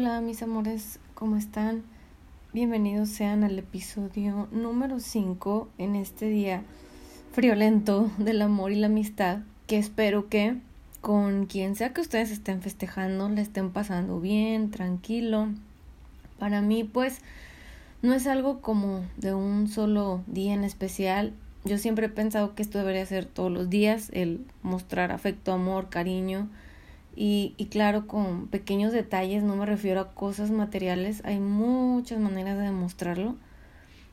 Hola mis amores, ¿cómo están? Bienvenidos sean al episodio número 5 en este día friolento del amor y la amistad, que espero que con quien sea que ustedes estén festejando, le estén pasando bien, tranquilo. Para mí pues no es algo como de un solo día en especial. Yo siempre he pensado que esto debería ser todos los días, el mostrar afecto, amor, cariño y, claro, con pequeños detalles, no me refiero a cosas materiales, hay muchas maneras de demostrarlo.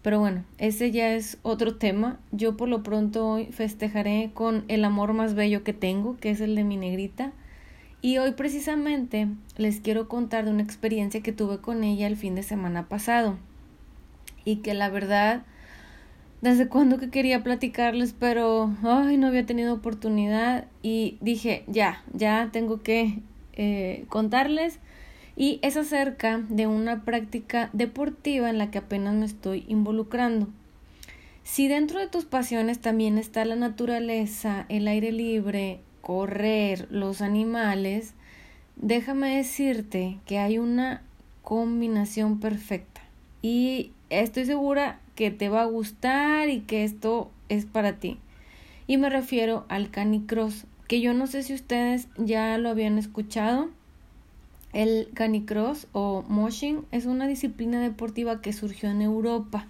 Pero bueno, ese ya es otro tema. Yo por lo pronto hoy festejaré con el amor más bello que tengo, que es el de mi negrita. Y hoy precisamente les quiero contar de una experiencia que tuve con ella el fin de semana pasado. Y que la verdad desde cuando que quería platicarles, pero ay, no había tenido oportunidad y dije, ya, ya tengo que eh, contarles. Y es acerca de una práctica deportiva en la que apenas me estoy involucrando. Si dentro de tus pasiones también está la naturaleza, el aire libre, correr, los animales, déjame decirte que hay una combinación perfecta. Y estoy segura que te va a gustar y que esto es para ti. Y me refiero al canicross, que yo no sé si ustedes ya lo habían escuchado. El canicross o moshing es una disciplina deportiva que surgió en Europa.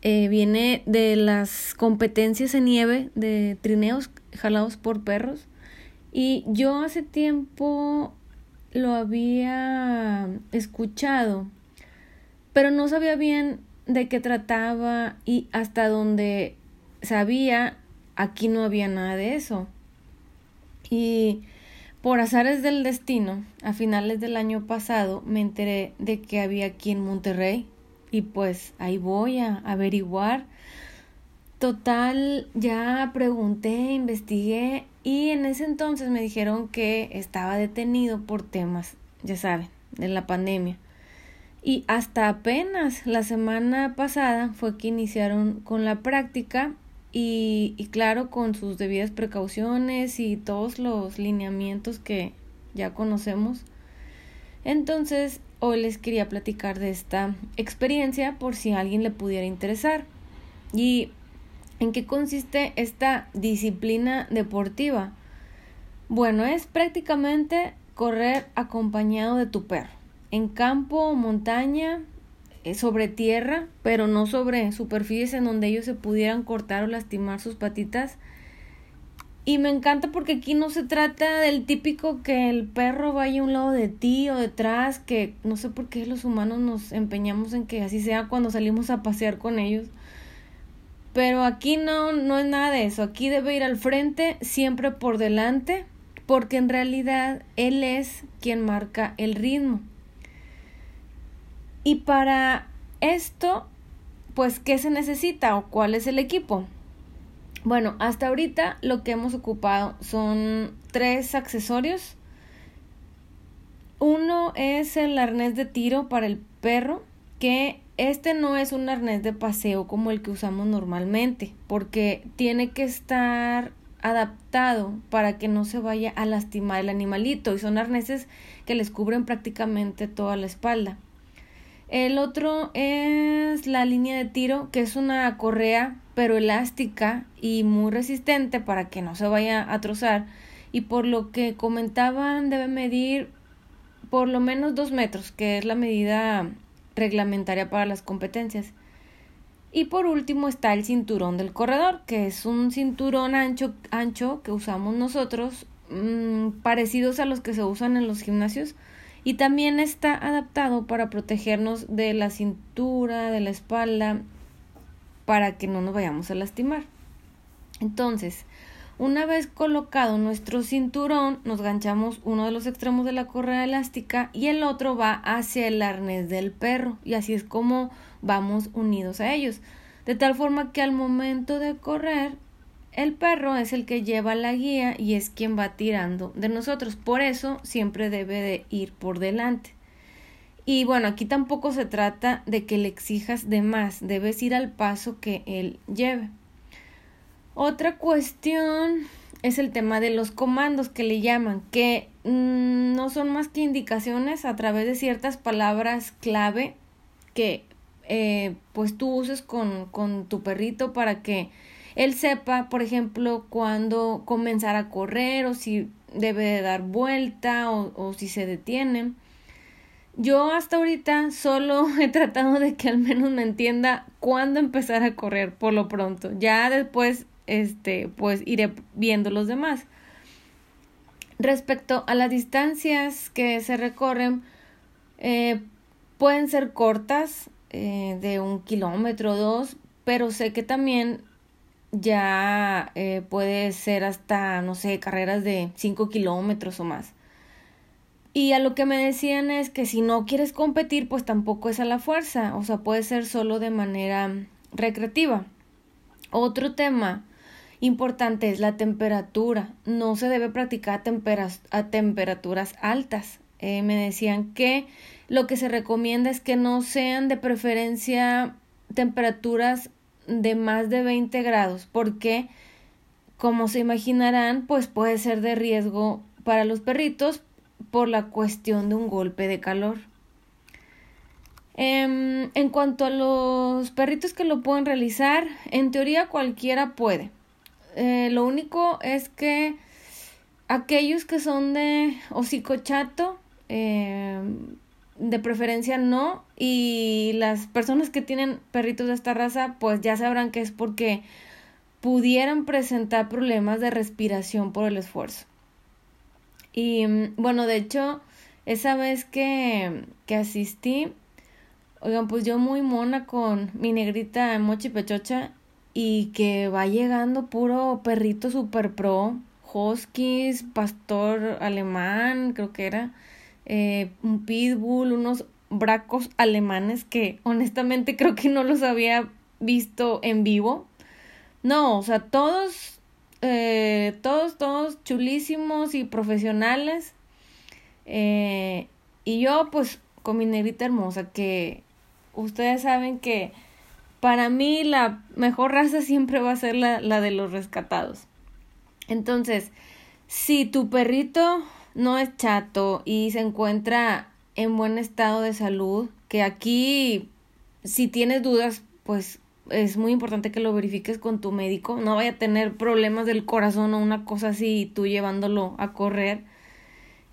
Eh, viene de las competencias en nieve de trineos jalados por perros. Y yo hace tiempo lo había escuchado, pero no sabía bien de qué trataba y hasta donde sabía, aquí no había nada de eso. Y por azares del destino, a finales del año pasado me enteré de que había aquí en Monterrey y pues ahí voy a averiguar. Total, ya pregunté, investigué y en ese entonces me dijeron que estaba detenido por temas, ya saben, de la pandemia. Y hasta apenas la semana pasada fue que iniciaron con la práctica y, y, claro, con sus debidas precauciones y todos los lineamientos que ya conocemos. Entonces, hoy les quería platicar de esta experiencia por si a alguien le pudiera interesar. ¿Y en qué consiste esta disciplina deportiva? Bueno, es prácticamente correr acompañado de tu perro en campo o montaña, eh, sobre tierra, pero no sobre superficies en donde ellos se pudieran cortar o lastimar sus patitas. Y me encanta porque aquí no se trata del típico que el perro vaya a un lado de ti o detrás, que no sé por qué los humanos nos empeñamos en que así sea cuando salimos a pasear con ellos. Pero aquí no, no es nada de eso. Aquí debe ir al frente, siempre por delante, porque en realidad él es quien marca el ritmo. Y para esto, pues, ¿qué se necesita o cuál es el equipo? Bueno, hasta ahorita lo que hemos ocupado son tres accesorios. Uno es el arnés de tiro para el perro, que este no es un arnés de paseo como el que usamos normalmente, porque tiene que estar adaptado para que no se vaya a lastimar el animalito y son arneses que les cubren prácticamente toda la espalda. El otro es la línea de tiro, que es una correa pero elástica y muy resistente para que no se vaya a trozar. Y por lo que comentaban debe medir por lo menos dos metros, que es la medida reglamentaria para las competencias. Y por último está el cinturón del corredor, que es un cinturón ancho, ancho que usamos nosotros, mmm, parecidos a los que se usan en los gimnasios, y también está adaptado para protegernos de la cintura, de la espalda, para que no nos vayamos a lastimar. Entonces, una vez colocado nuestro cinturón, nos ganchamos uno de los extremos de la correa elástica y el otro va hacia el arnés del perro y así es como vamos unidos a ellos. De tal forma que al momento de correr el perro es el que lleva la guía y es quien va tirando de nosotros. Por eso siempre debe de ir por delante. Y bueno, aquí tampoco se trata de que le exijas de más, debes ir al paso que él lleve. Otra cuestión es el tema de los comandos que le llaman, que mm, no son más que indicaciones a través de ciertas palabras clave que eh, pues tú uses con, con tu perrito para que él sepa, por ejemplo, cuándo comenzar a correr o si debe de dar vuelta o, o si se detiene. Yo hasta ahorita solo he tratado de que al menos me entienda cuándo empezar a correr por lo pronto. Ya después, este, pues iré viendo los demás. Respecto a las distancias que se recorren, eh, pueden ser cortas, eh, de un kilómetro o dos, pero sé que también ya eh, puede ser hasta, no sé, carreras de cinco kilómetros o más. Y a lo que me decían es que si no quieres competir, pues tampoco es a la fuerza, o sea, puede ser solo de manera recreativa. Otro tema importante es la temperatura. No se debe practicar a, temperaturas altas. Eh, me decían que lo que se recomienda es que no sean de preferencia temperaturas de más de 20 grados, porque como se imaginarán, pues puede ser de riesgo para los perritos por la cuestión de un golpe de calor. Em, en cuanto a los perritos que lo pueden realizar, en teoría cualquiera puede. Eh, lo único es que aquellos que son de hocico chato, em, de preferencia no, y las personas que tienen perritos de esta raza, pues ya sabrán que es porque pudieran presentar problemas de respiración por el esfuerzo. Y mm, bueno, de hecho, esa vez que, que asistí, oigan, pues yo muy mona con mi negrita Mochi Pechocha y que va llegando puro perrito super pro, huskies, pastor alemán, creo que era, eh, un pitbull, unos bracos alemanes que honestamente creo que no los había visto en vivo. No, o sea, todos eh, todos, todos chulísimos y profesionales. Eh, y yo, pues, con mi negrita hermosa, que ustedes saben que para mí la mejor raza siempre va a ser la, la de los rescatados. Entonces, si tu perrito no es chato y se encuentra en buen estado de salud, que aquí, si tienes dudas, pues es muy importante que lo verifiques con tu médico. No vaya a tener problemas del corazón o una cosa así tú llevándolo a correr.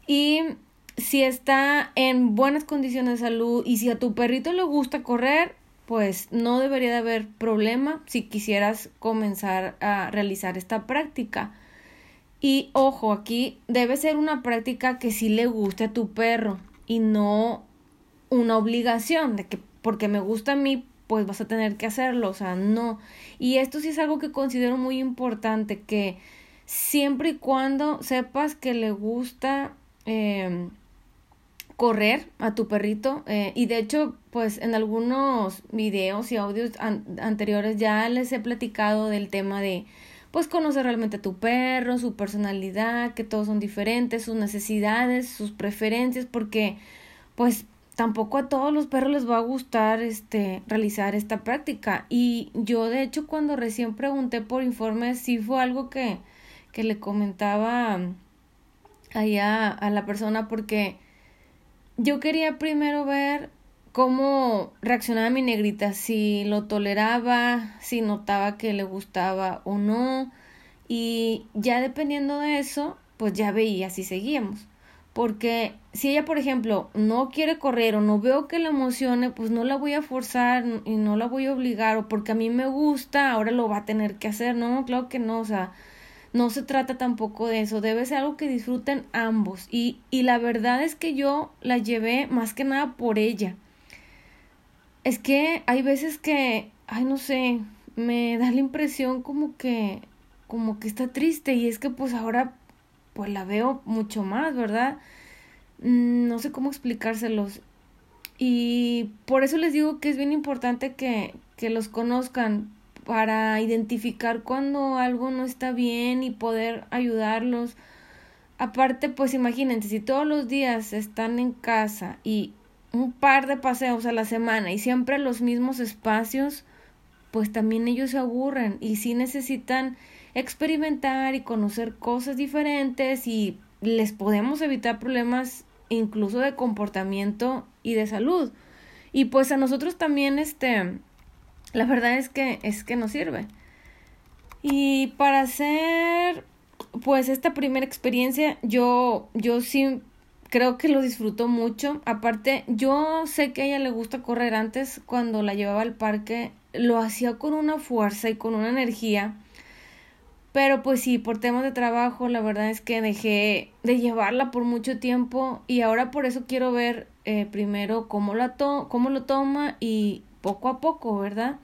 Y si está en buenas condiciones de salud y si a tu perrito le gusta correr, pues no debería de haber problema si quisieras comenzar a realizar esta práctica. Y ojo, aquí debe ser una práctica que sí le guste a tu perro y no una obligación de que porque me gusta a mí pues vas a tener que hacerlo, o sea, no. Y esto sí es algo que considero muy importante, que siempre y cuando sepas que le gusta em, correr a tu perrito, eh, y de hecho, pues en algunos videos y audios anteriores ya les he platicado del tema de pues conocer realmente a tu perro, su personalidad, que todos son diferentes, sus necesidades, sus preferencias, porque pues tampoco a todos los perros les va a gustar este realizar esta práctica. Y yo de hecho cuando recién pregunté por informes sí fue algo que que le comentaba allá a la persona porque yo quería primero ver cómo reaccionaba mi negrita, si lo toleraba, si notaba que le gustaba o no y ya dependiendo de eso pues ya veía si seguíamos porque si ella, por ejemplo, no quiere correr o no veo que la emocione, pues no la voy a forzar y no la voy a obligar o porque a mí me gusta, ahora lo va a tener que hacer. No, claro que no, o sea, no se trata tampoco de eso, debe ser algo que disfruten ambos. Y, y la verdad es que yo la llevé más que nada por ella. Es que hay veces que, ay, no sé, me da la impresión como que, como que está triste y es que pues ahora pues la veo mucho más, ¿verdad? Mm, no sé cómo explicárselos. Y por eso les digo que es bien importante que, que los conozcan para identificar cuando algo no está bien y poder ayudarlos. Aparte, pues imagínense, si todos los días están en casa y un par de paseos a la semana y siempre los mismos espacios, pues también ellos se aburren y sí necesitan experimentar y conocer cosas diferentes y les podemos evitar problemas incluso de comportamiento y de salud. Y pues a nosotros también este la verdad es que es que nos sirve. Y para hacer pues esta primera experiencia yo yo sí creo que lo disfrutó mucho. Aparte, yo sé que a ella le gusta correr antes cuando la llevaba al parque, lo hacía con una fuerza y con una energía. Pero pues sí, por temas de trabajo, la verdad es que dejé de llevarla por mucho tiempo y ahora por eso quiero ver eh, primero cómo, la to cómo lo toma y poco a poco, ¿verdad?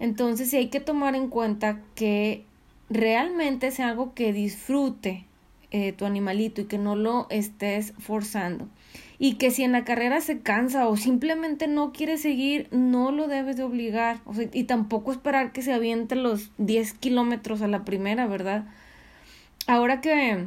Entonces sí hay que tomar en cuenta que realmente sea algo que disfrute eh, tu animalito y que no lo estés forzando. Y que si en la carrera se cansa o simplemente no quiere seguir, no lo debes de obligar. O sea, y tampoco esperar que se aviente los 10 kilómetros a la primera, ¿verdad? Ahora que,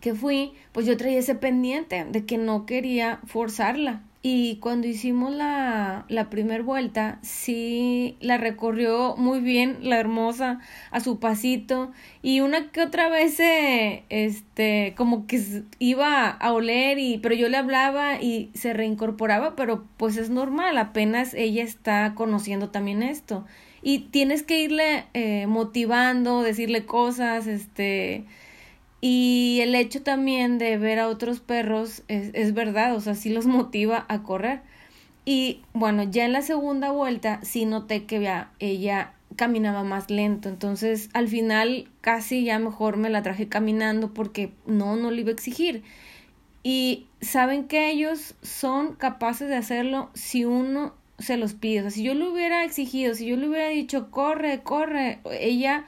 que fui, pues yo traía ese pendiente de que no quería forzarla. Y cuando hicimos la, la primer vuelta, sí la recorrió muy bien, la hermosa, a su pasito. Y una que otra vez, este, como que iba a oler, y, pero yo le hablaba y se reincorporaba, pero pues es normal, apenas ella está conociendo también esto. Y tienes que irle eh, motivando, decirle cosas, este, y el hecho también de ver a otros perros es, es verdad, o sea, sí los motiva a correr. Y bueno, ya en la segunda vuelta sí noté que ya ella caminaba más lento. Entonces, al final casi ya mejor me la traje caminando porque no, no le iba a exigir. Y saben que ellos son capaces de hacerlo si uno se los pide. O sea, si yo le hubiera exigido, si yo le hubiera dicho, corre, corre, ella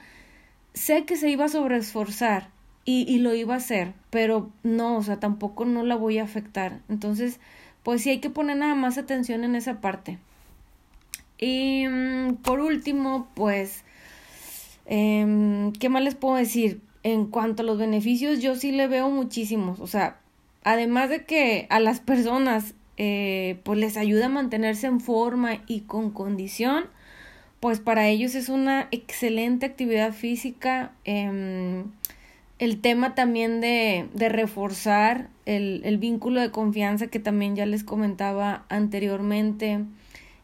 sé que se iba a sobreesforzar y, lo iba a hacer, pero no, o sea, tampoco no la voy a afectar. Entonces, pues sí hay que poner nada más atención en esa parte. Y mm, por último, pues, eh, ¿qué más les puedo decir? En cuanto a los beneficios, yo sí le veo muchísimos. O sea, además de que a las personas, eh, pues les ayuda a mantenerse en forma y con condición, pues para ellos es una excelente actividad física. Eh, el tema también de, de reforzar el, el, vínculo de confianza que también ya les comentaba anteriormente.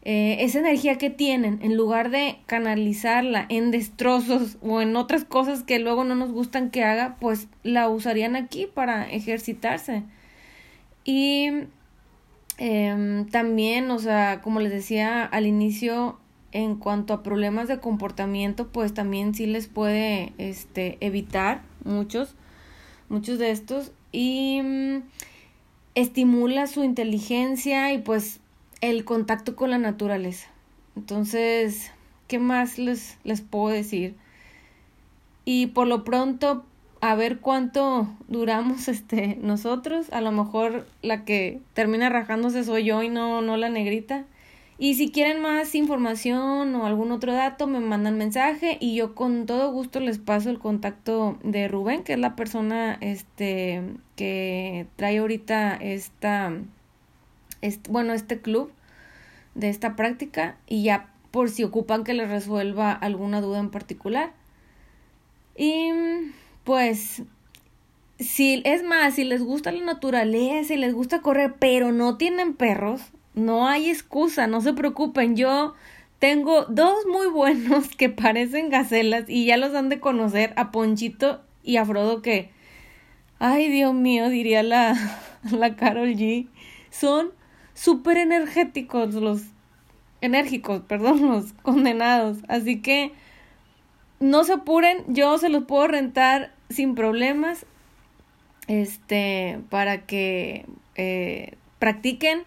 Eh, esa energía que tienen, en lugar de canalizarla en destrozos o en otras cosas que luego no nos gustan que haga, pues la usarían aquí para ejercitarse. Y eh, también, o sea, como les decía al inicio, en cuanto a problemas de comportamiento, pues también sí les puede este, evitar muchos, muchos de estos, y mm, estimula su inteligencia y pues el contacto con la naturaleza. Entonces, ¿qué más les, les puedo decir? Y por lo pronto, a ver cuánto duramos este nosotros. A lo mejor la que termina rajándose soy yo y no, no la negrita. Y si quieren más información o algún otro dato, me mandan mensaje y yo con todo gusto les paso el contacto de Rubén, que es la persona este que trae ahorita esta este, bueno, este club de esta práctica y ya por si ocupan que les resuelva alguna duda en particular. Y pues si es más, si les gusta la naturaleza y les gusta correr, pero no tienen perros, no hay excusa, no se preocupen. Yo tengo dos muy buenos que parecen gacelas y ya los han de conocer a Ponchito y a Frodo que, ay Dios mío, diría la, la Carol G. Son súper energéticos los enérgicos, perdón, los condenados. Así que no se apuren, yo se los puedo rentar sin problemas. Este, para que eh, practiquen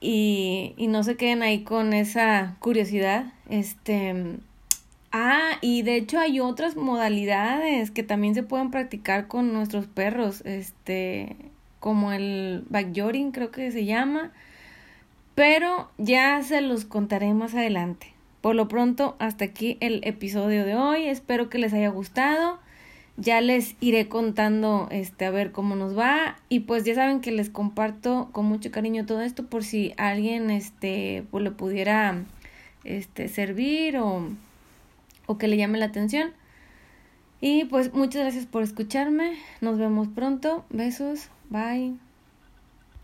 y, y no se queden ahí con esa curiosidad. Este, ah, y de hecho hay otras modalidades que también se pueden practicar con nuestros perros, este, como el backyarding creo que se llama, pero ya se los contaré más adelante. Por lo pronto, hasta aquí el episodio de hoy. Espero que les haya gustado ya les iré contando este a ver cómo nos va y pues ya saben que les comparto con mucho cariño todo esto por si alguien este pues le pudiera este servir o o que le llame la atención Y pues muchas gracias por escucharme. Nos vemos pronto. Besos. Bye.